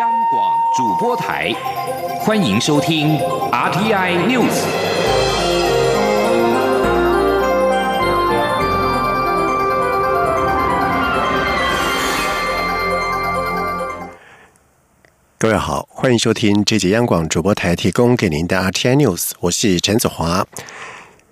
央广主播台，欢迎收听 RTI News。各位好，欢迎收听这节央广主播台提供给您的 RTI News，我是陈子华。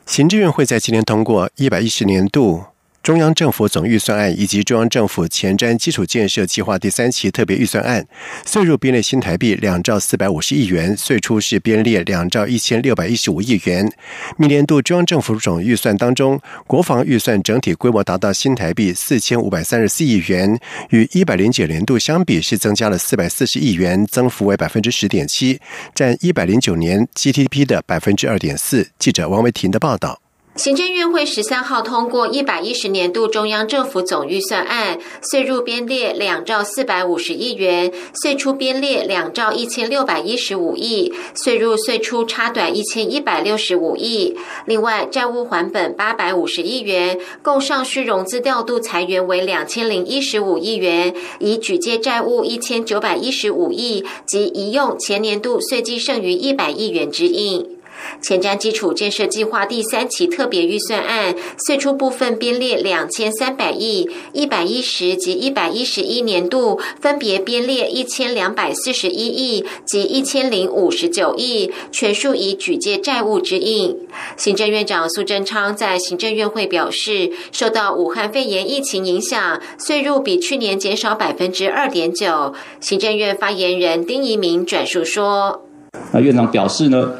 行政院会在今天通过一百一十年度。中央政府总预算案以及中央政府前瞻基础建设计划第三期特别预算案，税入编列新台币两兆四百五十亿元，税出是编列两兆一千六百一十五亿元。明年度中央政府总预算当中，国防预算整体规模达到新台币四千五百三十四亿元，与一百零九年度相比是增加了四百四十亿元，增幅为百分之十点七，占一百零九年 GDP 的百分之二点四。记者王维婷的报道。行政院会十三号通过一百一十年度中央政府总预算案，税入编列两兆四百五十亿元，税出编列两兆一千六百一十五亿，税入税出差短一千一百六十五亿。另外，债务还本八百五十亿元，共上需融资调度裁员为两千零一十五亿元，以举借债务一千九百一十五亿及移用前年度税计剩余一百亿元之应。前瞻基础建设计划第三期特别预算案，岁出部分编列两千三百亿，一百一十及一百一十一年度分别编列一千两百四十一亿及一千零五十九亿，全数以举借债务之应。行政院长苏贞昌在行政院会表示，受到武汉肺炎疫情影响，税入比去年减少百分之二点九。行政院发言人丁仪明转述说：“那院长表示呢？”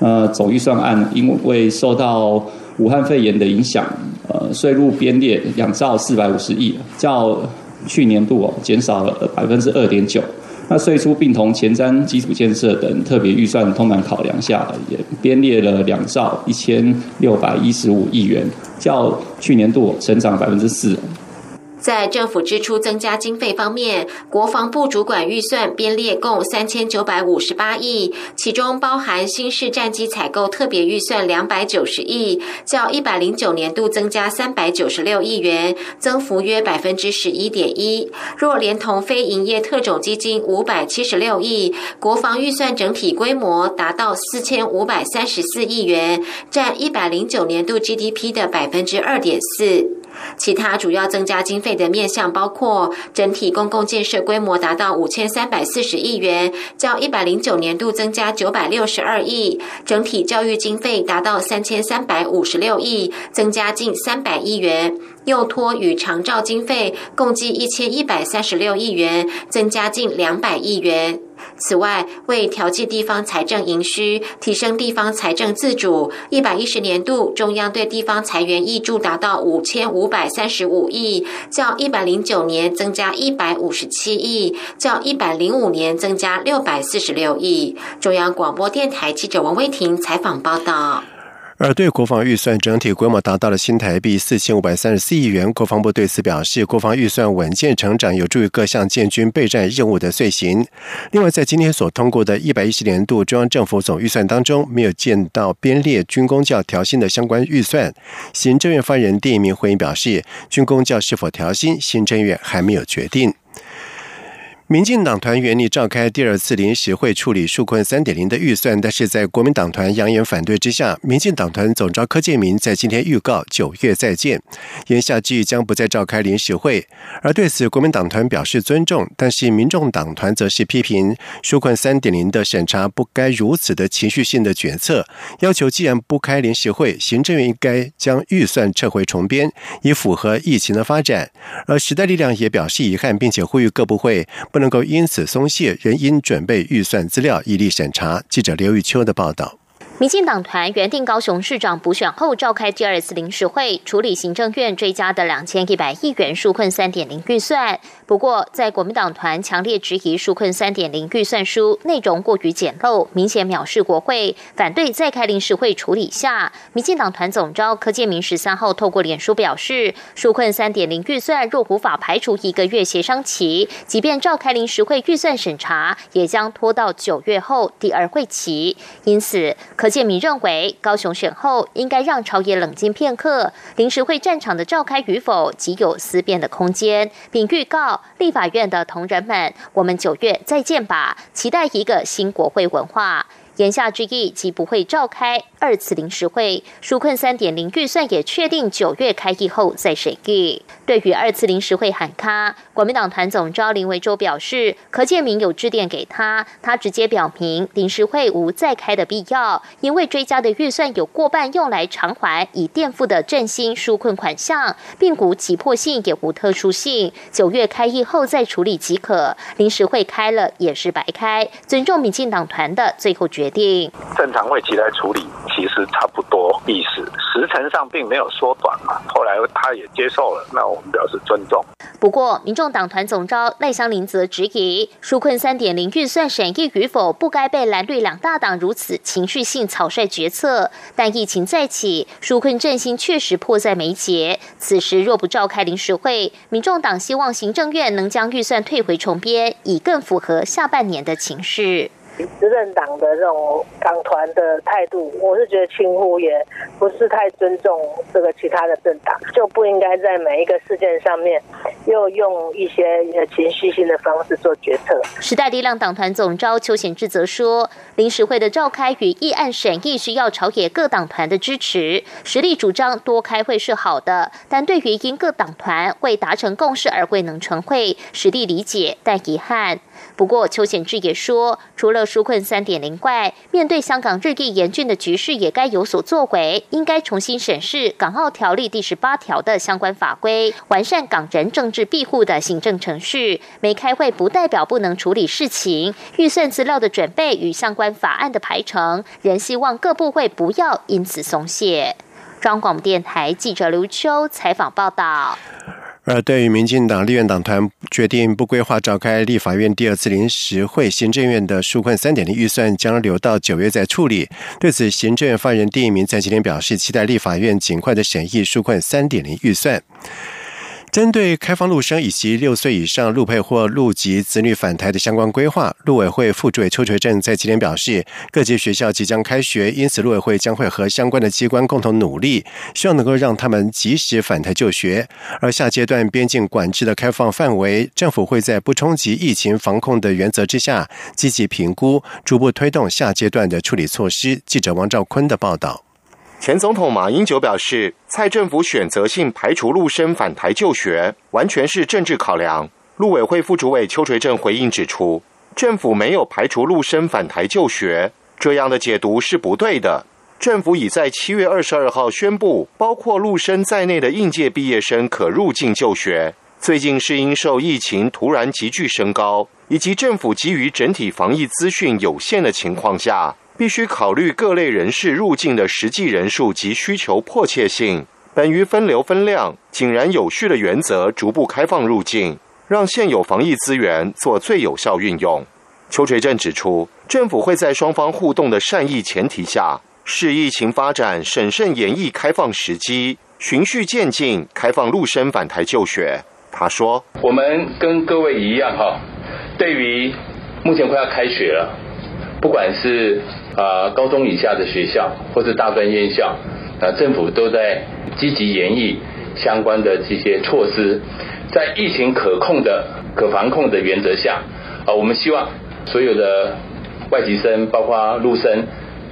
呃，总预算案因为受到武汉肺炎的影响，呃，税入编列两兆四百五十亿，较去年度减少了百分之二点九。那税出并同前瞻基础建设等特别预算通盘考量下，也编列了两兆一千六百一十五亿元，较去年度成长百分之四。在政府支出增加经费方面，国防部主管预算编列共三千九百五十八亿，其中包含新式战机采购特别预算两百九十亿，较一百零九年度增加三百九十六亿元，增幅约百分之十一点一。若连同非营业特种基金五百七十六亿，国防预算整体规模达到四千五百三十四亿元，占一百零九年度 GDP 的百分之二点四。其他主要增加经费的面向包括：整体公共建设规模达到五千三百四十亿元，较一百零九年度增加九百六十二亿；整体教育经费达到三千三百五十六亿，增加近三百亿元；幼托与长照经费共计一千一百三十六亿元，增加近两百亿元。此外，为调剂地方财政盈需，提升地方财政自主，一百一十年度中央对地方财源挹注达到五千五百三十五亿，较一百零九年增加一百五十七亿，较一百零五年增加六百四十六亿。中央广播电台记者王威婷采访报道。而对国防预算整体规模达到了新台币四千五百三十四亿元，国防部对此表示，国防预算稳健成长，有助于各项建军备战任务的遂行。另外，在今天所通过的一百一十年度中央政府总预算当中，没有见到编列军工教调薪的相关预算。行政院发言人丁一鸣回应表示，军工教是否调薪，行政院还没有决定。民进党团原拟召开第二次临时会处理纾困三点零的预算，但是在国民党团扬言反对之下，民进党团总召柯建明在今天预告九月再见，言下之意将不再召开临时会。而对此，国民党团表示尊重，但是民众党团则是批评纾困三点零的审查不该如此的情绪性的决策，要求既然不开临时会，行政院应该将预算撤回重编，以符合疫情的发展。而时代力量也表示遗憾，并且呼吁各部会不。能够因此松懈，仍应准备预算资料，以利审查。记者刘玉秋的报道。民进党团原定高雄市长补选后召开第二次临时会，处理行政院追加的两千一百亿元纾困三点零预算。不过，在国民党团强烈质疑纾困三点零预算书内容过于简陋，明显藐视国会，反对再开临时会处理下，民进党团总召柯建明十三号透过脸书表示，纾困三点零预算若无法排除一个月协商期，即便召开临时会预算审查，也将拖到九月后第二会期。因此，柯。建明认为，高雄选后应该让朝野冷静片刻，临时会战场的召开与否，极有思辨的空间，并预告立法院的同仁们，我们九月再见吧，期待一个新国会文化。言下之意，即不会召开二次临时会。纾困三点零预算也确定九月开议后再审议。对于二次临时会喊卡，国民党团总召林维洲表示，柯建明有致电给他，他直接表明临时会无再开的必要，因为追加的预算有过半用来偿还已垫付的振兴纾困款项，并无急迫性也无特殊性，九月开议后再处理即可。临时会开了也是白开，尊重民进党团的最后决。定正常会起来处理，其实差不多意思，时程上并没有缩短嘛。后来他也接受了，那我们表示尊重。不过，民众党团总召赖香林则质疑，纾困三点零预算审议与否，不该被蓝绿两大党如此情绪性草率决策。但疫情再起，纾困振兴确实迫在眉睫。此时若不召开临时会，民众党希望行政院能将预算退回重编，以更符合下半年的情势。执政党的这种党团的态度，我是觉得轻忽，也不是太尊重这个其他的政党，就不应该在每一个事件上面又用一些情绪性的方式做决策。时代力量党团总召邱显志则说，临时会的召开与议案审议需要朝野各党团的支持，实力主张多开会是好的，但对于因各党团未达成共识而未能成会，实力理解，但遗憾。不过，邱显志也说，除了纾困三点零外，面对香港日益严峻的局势，也该有所作为，应该重新审视《港澳条例》第十八条的相关法规，完善港人政治庇护的行政程序。没开会不代表不能处理事情，预算资料的准备与相关法案的排程，仍希望各部会不要因此松懈。中广电台记者刘秋采访报道。而对于民进党立院党团决定不规划召开立法院第二次临时会，行政院的纾困三点零预算将留到九月再处理。对此，行政院发言人丁一鸣在今天表示，期待立法院尽快的审议纾困三点零预算。针对开放陆生以及六岁以上陆配或陆籍子女返台的相关规划，陆委会副主委邱垂正在今天表示，各级学校即将开学，因此陆委会将会和相关的机关共同努力，希望能够让他们及时返台就学。而下阶段边境管制的开放范围，政府会在不冲击疫情防控的原则之下，积极评估，逐步推动下阶段的处理措施。记者王兆坤的报道。前总统马英九表示，蔡政府选择性排除陆生返台就学，完全是政治考量。陆委会副主委邱垂正回应指出，政府没有排除陆生返台就学，这样的解读是不对的。政府已在七月二十二号宣布，包括陆生在内的应届毕业生可入境就学。最近是因受疫情突然急剧升高，以及政府基于整体防疫资讯有限的情况下。必须考虑各类人士入境的实际人数及需求迫切性，本于分流分量、井然有序的原则，逐步开放入境，让现有防疫资源做最有效运用。邱垂正指出，政府会在双方互动的善意前提下，视疫情发展，审慎演绎开放时机，循序渐进开放陆生返台就学。他说：“我们跟各位一样哈，对于目前快要开学了，不管是。”啊，高中以下的学校或者大专院校，啊，政府都在积极研议相关的这些措施，在疫情可控的、可防控的原则下，啊，我们希望所有的外籍生，包括陆生，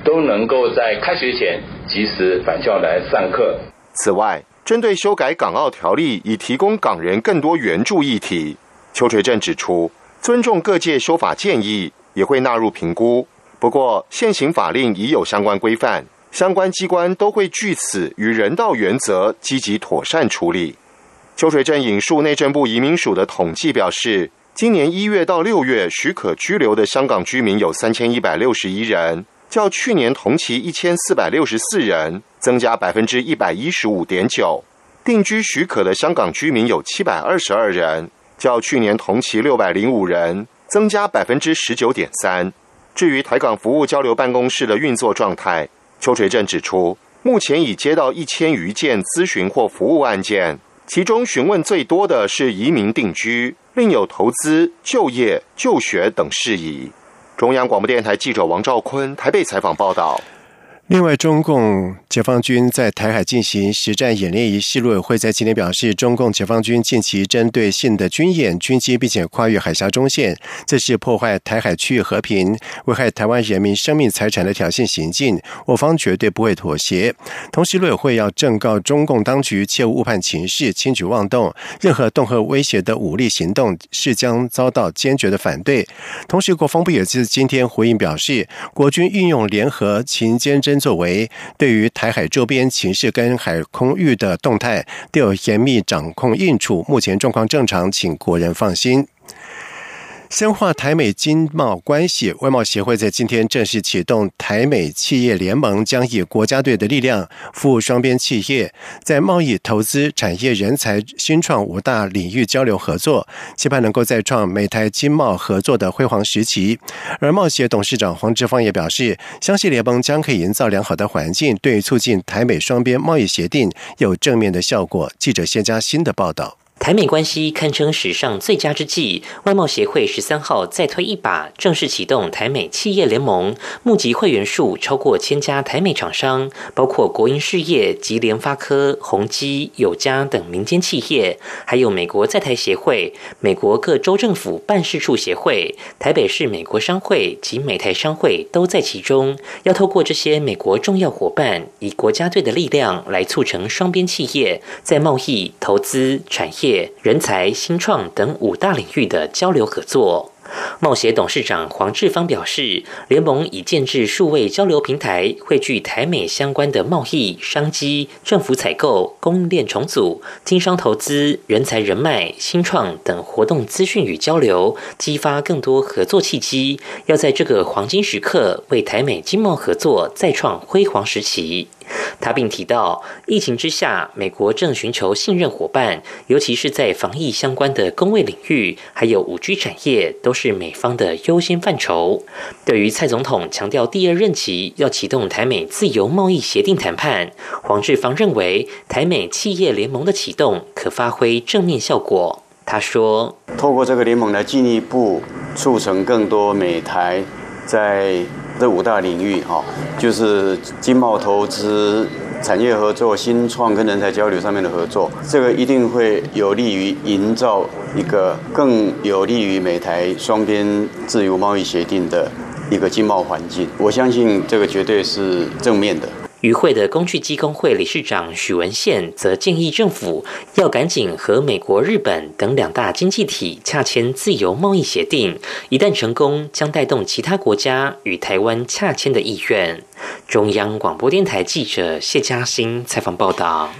都能够在开学前及时返校来上课。此外，针对修改港澳条例以提供港人更多援助议题，邱垂正指出，尊重各界修法建议，也会纳入评估。不过，现行法令已有相关规范，相关机关都会据此与人道原则积极妥善处理。秋水镇引述内政部移民署的统计表示，今年一月到六月许可居留的香港居民有三千一百六十一人，较去年同期一千四百六十四人增加百分之一百一十五点九。定居许可的香港居民有七百二十二人，较去年同期六百零五人增加百分之十九点三。至于台港服务交流办公室的运作状态，邱垂正指出，目前已接到一千余件咨询或服务案件，其中询问最多的是移民定居，另有投资、就业、就学等事宜。中央广播电台记者王兆坤台北采访报道。另外，中共解放军在台海进行实战演练仪式，陆委会在今天表示，中共解放军近期针对性的军演、军机，并且跨越海峡中线，这是破坏台海区域和平、危害台湾人民生命财产的挑衅行径，我方绝对不会妥协。同时，陆委会要正告中共当局切勿误判情势、轻举妄动，任何恫吓威胁的武力行动是将遭到坚决的反对。同时，国防部也是今天回应表示，国军运用联合勤监侦。作为对于台海周边情势跟海空域的动态都有严密掌控应处，目前状况正常，请国人放心。深化台美经贸关系，外贸协会在今天正式启动台美企业联盟，将以国家队的力量服务双边企业，在贸易、投资、产业、人才、新创五大领域交流合作，期盼能够再创美台经贸合作的辉煌时期。而贸协董事长黄志芳也表示，相信联盟将可以营造良好的环境，对促进台美双边贸易协定有正面的效果。记者谢佳欣的报道。台美关系堪称史上最佳之际，外贸协会十三号再推一把，正式启动台美企业联盟，募集会员数超过千家台美厂商，包括国营事业及联发科、宏基、友家等民间企业，还有美国在台协会、美国各州政府办事处协会、台北市美国商会及美台商会都在其中。要透过这些美国重要伙伴，以国家队的力量来促成双边企业在贸易、投资、产业。人才、新创等五大领域的交流合作。贸协董事长黄志芳表示，联盟已建制数位交流平台，汇聚台美相关的贸易、商机、政府采购、供应链重组、经商投资、人才人脉、新创等活动资讯与交流，激发更多合作契机。要在这个黄金时刻，为台美经贸合作再创辉煌时期。他并提到，疫情之下，美国正寻求信任伙伴，尤其是在防疫相关的工位领域，还有五 G 产业，都是美方的优先范畴。对于蔡总统强调第二任期要启动台美自由贸易协定谈判，黄志芳认为，台美企业联盟的启动可发挥正面效果。他说：“透过这个联盟来进一步促成更多美台在。”这五大领域，哈，就是经贸投资、产业合作、新创跟人才交流上面的合作，这个一定会有利于营造一个更有利于美台双边自由贸易协定的一个经贸环境。我相信这个绝对是正面的。与会的工具机工会理事长许文宪则建议政府要赶紧和美国、日本等两大经济体洽签自由贸易协定，一旦成功，将带动其他国家与台湾洽签的意愿。中央广播电台记者谢嘉欣采访报道。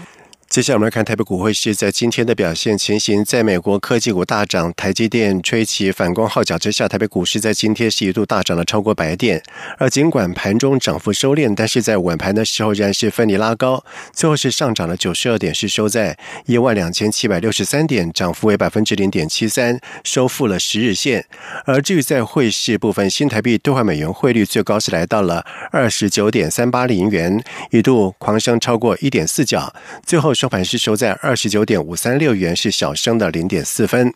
接下来我们来看台北股汇市在今天的表现情形。在美国科技股大涨，台积电吹起反攻号角之下，台北股市在今天是一度大涨了超过百点。而尽管盘中涨幅收敛，但是在晚盘的时候仍然是分离拉高，最后是上涨了九十二点，是收在一万两千七百六十三点，涨幅为百分之零点七三，收复了十日线。而至于在汇市部分，新台币兑换美元汇率最高是来到了二十九点三八零元，一度狂升超过一点四角，最后。收盘是收在二十九点五三六元，是小升的零点四分。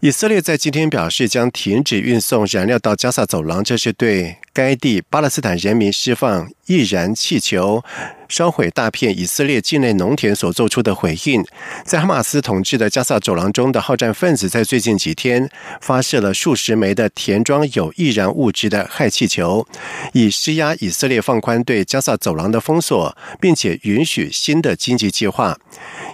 以色列在今天表示将停止运送燃料到加萨走廊，这是对该地巴勒斯坦人民释放易燃气球。烧毁大片以色列境内农田所做出的回应，在哈马斯统治的加萨走廊中的好战分子，在最近几天发射了数十枚的填装有易燃物质的氦气球，以施压以色列放宽对加萨走廊的封锁，并且允许新的经济计划。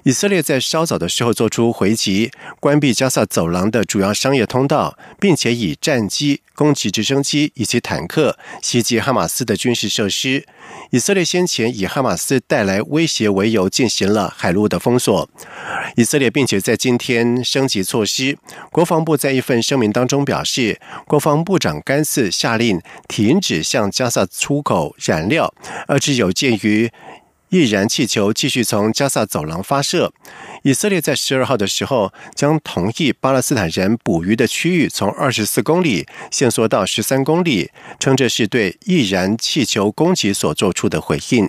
以色列在稍早的时候做出回击，关闭加萨走廊的主要商业通道，并且以战机攻击直升机以及坦克袭击哈马斯的军事设施。以色列先前以哈马马斯带来威胁为由进行了海陆的封锁。以色列并且在今天升级措施。国防部在一份声明当中表示，国防部长甘次下令停止向加萨出口燃料，而只有鉴于。易燃气球继续从加萨走廊发射。以色列在十二号的时候将同意巴勒斯坦人捕鱼的区域从二十四公里限缩到十三公里，称这是对易燃气球攻击所做出的回应。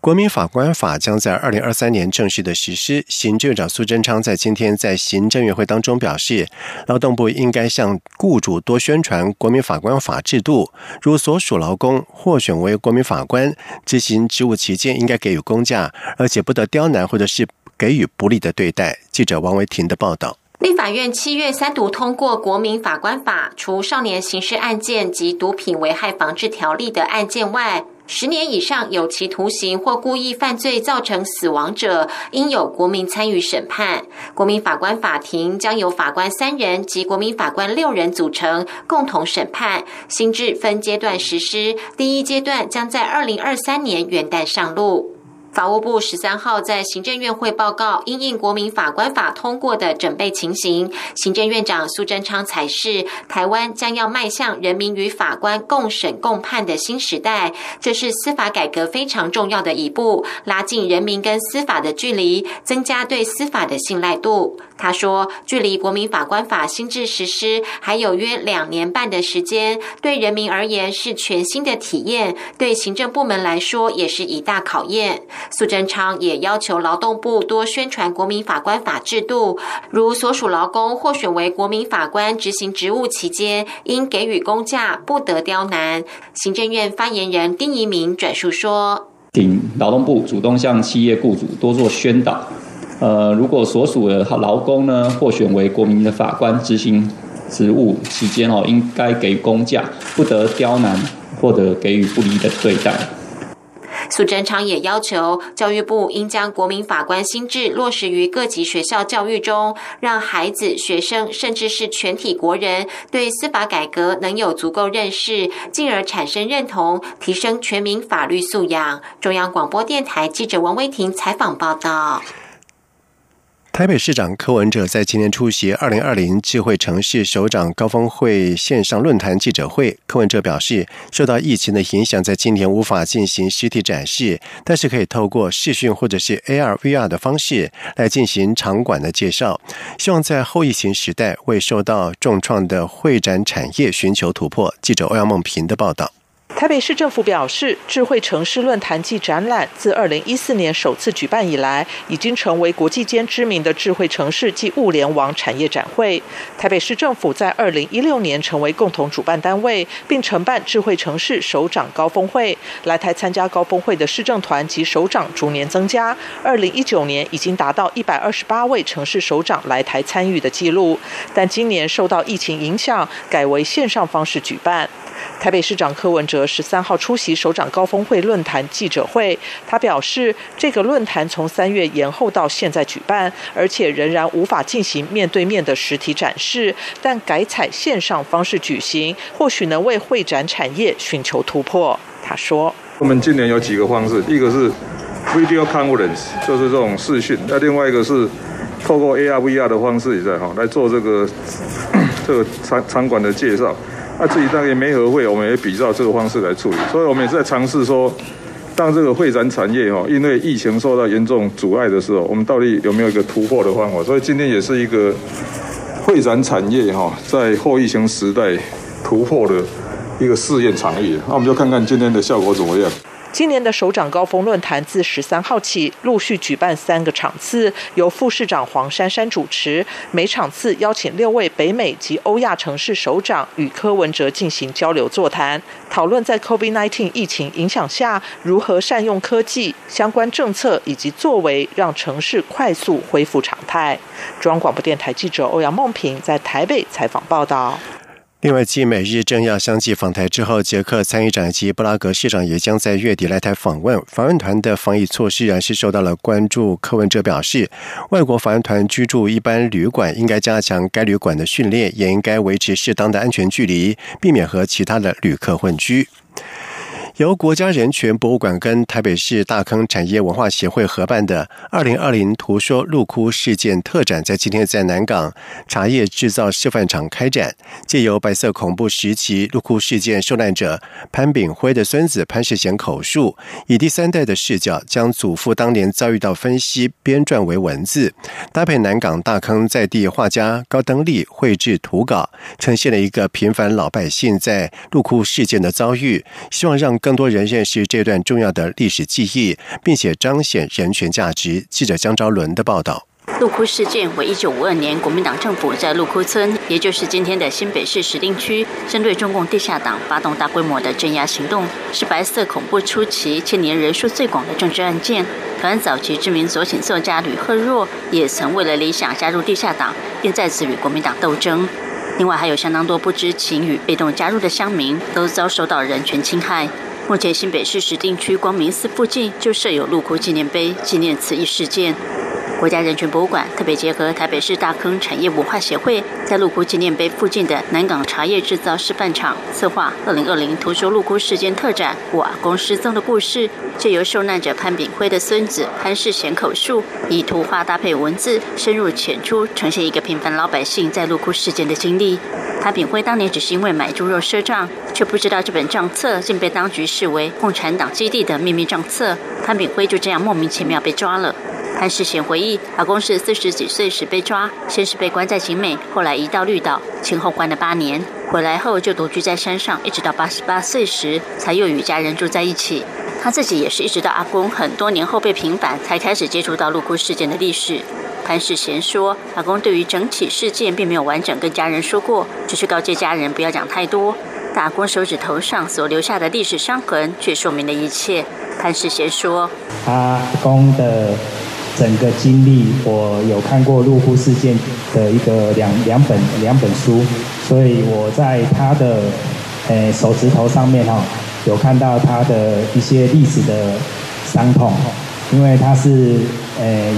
国民法官法将在二零二三年正式的实施。行政院长苏贞昌在今天在行政院会当中表示，劳动部应该向雇主多宣传国民法官法制度，如所属劳工获选为国民法官，执行职务期间应该给予公假，而且不得刁难或者是给予不利的对待。记者王维婷的报道。立法院七月三读通过《国民法官法》，除少年刑事案件及毒品危害防治条例的案件外。十年以上有期徒刑或故意犯罪造成死亡者，应有国民参与审判。国民法官法庭将由法官三人及国民法官六人组成，共同审判。新制分阶段实施，第一阶段将在二零二三年元旦上路。法务部十三号在行政院会报告，因应国民法官法通过的准备情形，行政院长苏贞昌才是台湾将要迈向人民与法官共审共判的新时代，这是司法改革非常重要的一步，拉近人民跟司法的距离，增加对司法的信赖度。他说，距离国民法官法新制实施还有约两年半的时间，对人民而言是全新的体验，对行政部门来说也是一大考验。苏贞昌也要求劳动部多宣传国民法官法制度，如所属劳工获选为国民法官执行职务期间，应给予公假，不得刁难。行政院发言人丁仪明转述说：“请劳动部主动向企业雇主多做宣导，呃，如果所属的劳工呢获选为国民的法官执行职务期间哦，应该给公假，不得刁难或者给予不利的对待。”苏贞昌也要求教育部应将国民法官心智落实于各级学校教育中，让孩子、学生甚至是全体国人对司法改革能有足够认识，进而产生认同，提升全民法律素养。中央广播电台记者王威婷采访报道。台北市长柯文哲在今天出席二零二零智慧城市首长高峰会线上论坛记者会。柯文哲表示，受到疫情的影响，在今年无法进行实体展示，但是可以透过视讯或者是 AR、VR 的方式来进行场馆的介绍。希望在后疫情时代，为受到重创的会展产业寻求突破。记者欧阳梦平的报道。台北市政府表示，智慧城市论坛暨展览自二零一四年首次举办以来，已经成为国际间知名的智慧城市暨物联网产业展会。台北市政府在二零一六年成为共同主办单位，并承办智慧城市首长高峰会。来台参加高峰会的市政团及首长逐年增加，二零一九年已经达到一百二十八位城市首长来台参与的记录。但今年受到疫情影响，改为线上方式举办。台北市长柯文哲十三号出席首长高峰会论坛记者会，他表示，这个论坛从三月延后到现在举办，而且仍然无法进行面对面的实体展示，但改采线上方式举行，或许能为会展产业寻求突破。他说：“我们今年有几个方式，一个是 video conference，就是这种视讯；那另外一个是透过 AR、VR 的方式，也在哈来做这个这个场场馆的介绍。”那自己大概没合会，我们也比照这个方式来处理，所以我们也在尝试说，当这个会展产业哈，因为疫情受到严重阻碍的时候，我们到底有没有一个突破的方法？所以今天也是一个会展产业哈，在后疫情时代突破的一个试验场域。那我们就看看今天的效果怎么样。今年的首长高峰论坛自十三号起陆续举办三个场次，由副市长黄珊珊主持。每场次邀请六位北美及欧亚城市首长与柯文哲进行交流座谈，讨论在 COVID-19 疫情影响下如何善用科技、相关政策以及作为，让城市快速恢复常态。中央广播电台记者欧阳梦平在台北采访报道。另外，继美日政要相继访台之后，捷克参议长及布拉格市长也将在月底来台访问。访问团的防疫措施仍是受到了关注。柯文哲表示，外国访问团居住一般旅馆，应该加强该旅馆的训练，也应该维持适当的安全距离，避免和其他的旅客混居。由国家人权博物馆跟台北市大坑产业文化协会合办的“二零二零图说陆窟事件特展”在今天在南港茶叶制造示范场开展，借由白色恐怖时期陆窟事件受难者潘炳辉的孙子潘世贤口述，以第三代的视角，将祖父当年遭遇到分析编撰为文字，搭配南港大坑在地画家高登利绘制图稿，呈现了一个平凡老百姓在陆窟事件的遭遇，希望让更。更多人认识这段重要的历史记忆，并且彰显人权价值。记者江昭伦的报道。陆窟事件为一九五二年国民党政府在陆窟村，也就是今天的新北市石碇区，针对中共地下党发动大规模的镇压行动，是白色恐怖初期千年人数最广的政治案件。台湾早期知名左倾作家吕赫若也曾为了理想加入地下党，并在此与国民党斗争。另外，还有相当多不知情与被动加入的乡民，都遭受到人权侵害。目前新北市石定区光明寺附近就设有鹿窟纪念碑，纪念此一事件。国家人权博物馆特别结合台北市大坑产业文化协会，在鹿窟纪念碑附近的南港茶叶制造示范厂策划“二零二零图书鹿窟事件特展”，我阿公失踪的故事，借由受难者潘炳辉的孙子潘世贤口述，以图画搭配文字，深入浅出呈现一个平凡老百姓在鹿窟事件的经历。潘炳辉当年只是因为买猪肉赊账，却不知道这本账册竟被当局视为共产党基地的秘密账册，潘炳辉就这样莫名其妙被抓了。潘世贤回忆，阿公是四十几岁时被抓，先是被关在景美，后来移到绿岛，前后关了八年。回来后就独居在山上，一直到八十八岁时，才又与家人住在一起。他自己也是一直到阿公很多年后被平反，才开始接触到陆库事件的历史。潘世贤说，阿公对于整起事件并没有完整跟家人说过，只是告诫家人不要讲太多。但阿公手指头上所留下的历史伤痕，却说明了一切。潘世贤说，阿公的。整个经历，我有看过入户事件的一个两两本两本书，所以我在他的呃手指头上面哈，有看到他的一些历史的伤痛，因为他是呃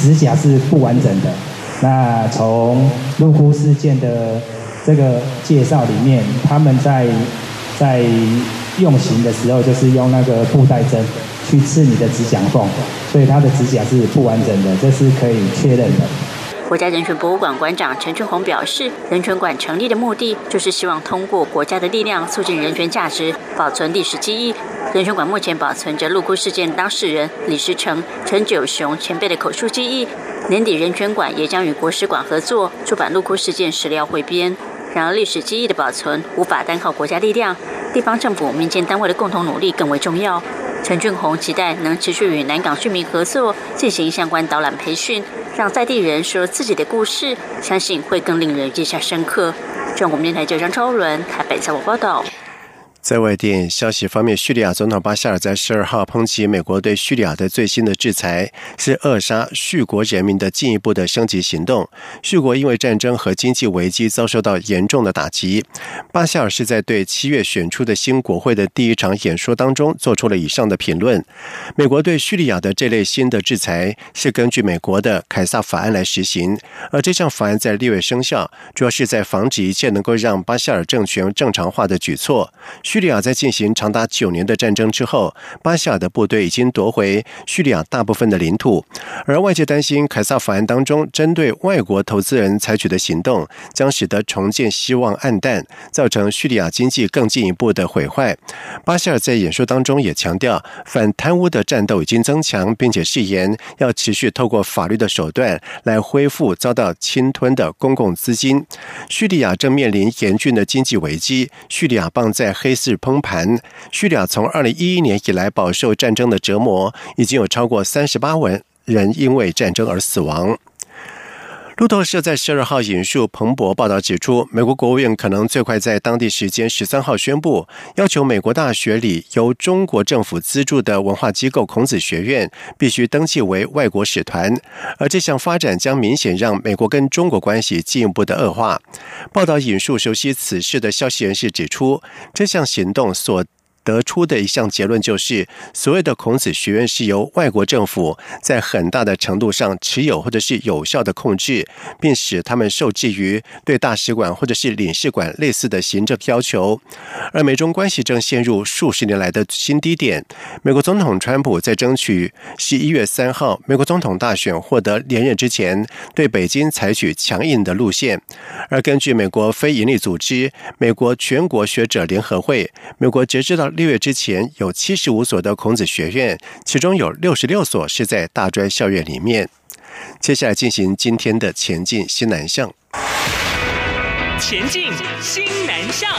指甲是不完整的。那从入户事件的这个介绍里面，他们在在用刑的时候，就是用那个布袋针。去刺你的指甲缝，所以他的指甲是不完整的，这是可以确认的。国家人权博物馆馆长陈俊宏表示，人权馆成立的目的就是希望通过国家的力量，促进人权价值，保存历史记忆。人权馆目前保存着陆库事件当事人李时成、陈九雄前辈的口述记忆。年底，人权馆也将与国史馆合作出版陆库事件史料汇编。然而，历史记忆的保存无法单靠国家力量，地方政府、民间单位的共同努力更为重要。陈俊宏期待能持续与南港居民合作，进行相关导览培训，让在地人说自己的故事，相信会更令人印象深刻。中国电台记者张超伦台北采访报道。在外电消息方面，叙利亚总统巴夏尔在十二号抨击美国对叙利亚的最新的制裁是扼杀叙国人民的进一步的升级行动。叙国因为战争和经济危机遭受到严重的打击。巴夏尔是在对七月选出的新国会的第一场演说当中做出了以上的评论。美国对叙利亚的这类新的制裁是根据美国的凯撒法案来实行，而这项法案在六月生效，主要是在防止一切能够让巴夏尔政权正常化的举措。叙叙利亚在进行长达九年的战争之后，巴夏尔的部队已经夺回叙利亚大部分的领土，而外界担心凯撒法案当中针对外国投资人采取的行动，将使得重建希望暗淡，造成叙利亚经济更进一步的毁坏。巴夏尔在演说当中也强调，反贪污的战斗已经增强，并且誓言要持续透过法律的手段来恢复遭到侵吞的公共资金。叙利亚正面临严峻的经济危机，叙利亚棒在黑色。是崩盘。叙利亚从二零一一年以来饱受战争的折磨，已经有超过三十八万人因为战争而死亡。路透社在十二号引述彭博报道指出，美国国务院可能最快在当地时间十三号宣布，要求美国大学里由中国政府资助的文化机构孔子学院必须登记为外国使团，而这项发展将明显让美国跟中国关系进一步的恶化。报道引述熟悉此事的消息人士指出，这项行动所。得出的一项结论就是，所谓的孔子学院是由外国政府在很大的程度上持有或者是有效的控制，并使他们受制于对大使馆或者是领事馆类似的行政要求。而美中关系正陷入数十年来的新低点。美国总统川普在争取十一月三号美国总统大选获得连任之前，对北京采取强硬的路线。而根据美国非营利组织美国全国学者联合会，美国截止到六月之前有七十五所的孔子学院，其中有六十六所是在大专校院里面。接下来进行今天的前进新南向。前进新南向。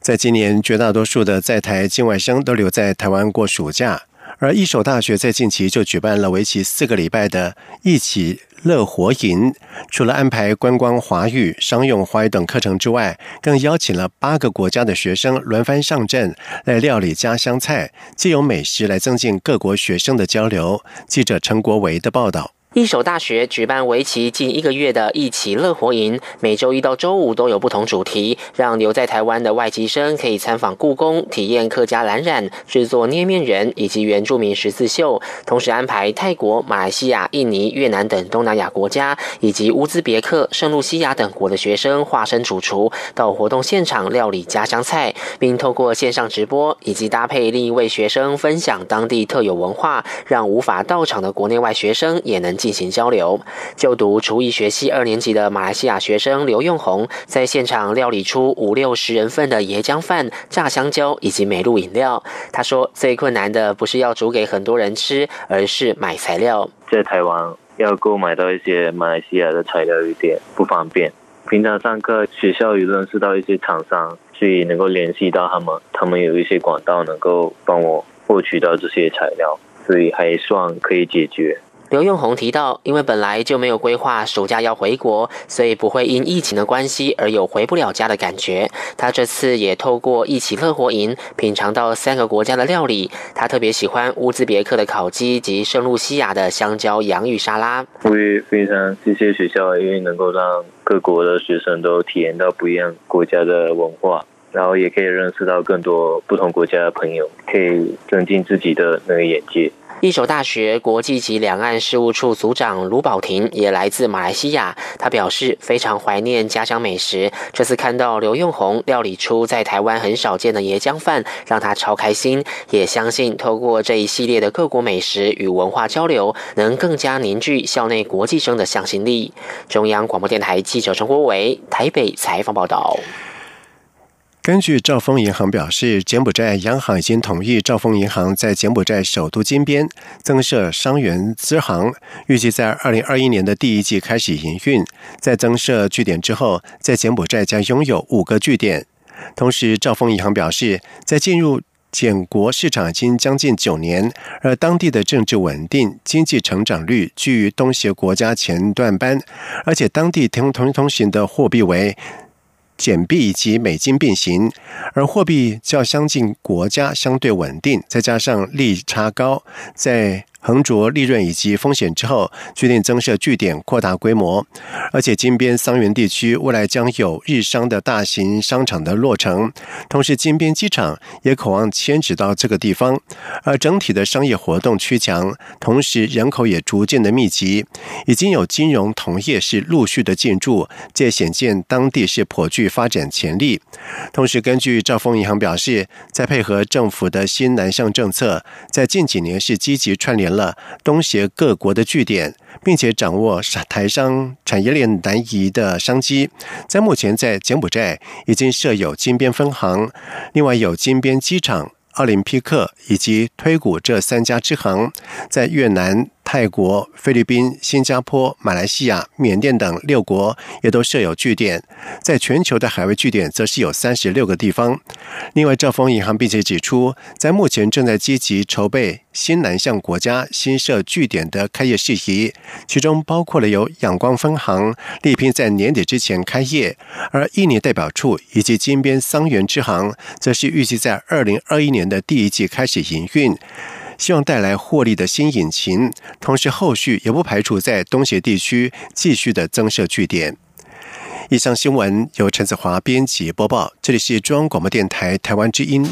在今年，绝大多数的在台境外生都留在台湾过暑假，而一手大学在近期就举办了为期四个礼拜的“一起乐活营”。除了安排观光华语、商用华语等课程之外，更邀请了八个国家的学生轮番上阵，来料理家乡菜，借由美食来增进各国学生的交流。记者陈国维的报道。一所大学举办为期近一个月的“一起乐活营”，每周一到周五都有不同主题，让留在台湾的外籍生可以参访故宫、体验客家蓝染、制作捏面人以及原住民十字绣。同时安排泰国、马来西亚、印尼、越南等东南亚国家，以及乌兹别克、圣露西亚等国的学生化身主厨，到活动现场料理家乡菜，并透过线上直播以及搭配另一位学生分享当地特有文化，让无法到场的国内外学生也能。进行交流。就读厨艺学系二年级的马来西亚学生刘用红，在现场料理出五六十人份的椰浆饭、炸香蕉以及美露饮料。他说：“最困难的不是要煮给很多人吃，而是买材料。在台湾要购买到一些马来西亚的材料有点不方便。平常上课学校有认识到一些厂商，所以能够联系到他们，他们有一些管道能够帮我获取到这些材料，所以还算可以解决。”刘用红提到，因为本来就没有规划暑假要回国，所以不会因疫情的关系而有回不了家的感觉。他这次也透过一起乐活营，品尝到三个国家的料理。他特别喜欢乌兹别克的烤鸡及圣露西亚的香蕉洋芋沙拉。我也非常谢谢学校，因为能够让各国的学生都体验到不一样国家的文化，然后也可以认识到更多不同国家的朋友，可以增进自己的那个眼界。一所大学国际级两岸事务处组长卢宝婷也来自马来西亚，他表示非常怀念家乡美食。这次看到刘用红料理出在台湾很少见的椰浆饭，让他超开心。也相信透过这一系列的各国美食与文化交流，能更加凝聚校内国际生的向心力。中央广播电台记者陈国伟台北采访报道。根据兆丰银行表示，柬埔寨央行已经同意兆丰银行在柬埔寨首都金边增设商元支行，预计在二零二一年的第一季开始营运。在增设据点之后，在柬埔寨将拥有五个据点。同时，兆丰银行表示，在进入柬国市场已经将近九年，而当地的政治稳定、经济成长率居于东协国家前段班，而且当地通通通行的货币为。减币以及美金并行，而货币较相近国家相对稳定，再加上利差高，在。横着利润以及风险之后，决定增设据点，扩大规模。而且金边桑园地区未来将有日商的大型商场的落成，同时金边机场也渴望迁址到这个地方。而整体的商业活动趋强，同时人口也逐渐的密集，已经有金融同业是陆续的进驻，这显见当地是颇具发展潜力。同时，根据兆丰银行表示，在配合政府的新南向政策，在近几年是积极串联。了东协各国的据点，并且掌握台商产业链南移的商机。在目前，在柬埔寨已经设有金边分行，另外有金边机场、奥林匹克以及推古这三家支行，在越南。泰国、菲律宾、新加坡、马来西亚、缅甸等六国也都设有据点，在全球的海外据点则是有三十六个地方。另外，兆丰银行并且指出，在目前正在积极筹备新南向国家新设据点的开业事宜，其中包括了有仰光分行力拼在年底之前开业，而印尼代表处以及金边桑园支行则是预计在二零二一年的第一季开始营运。希望带来获利的新引擎。同时，后续也不排除在东协地区继续的增设据点。以上新闻由陈子华编辑播报，这里是中央广播电台台湾之音。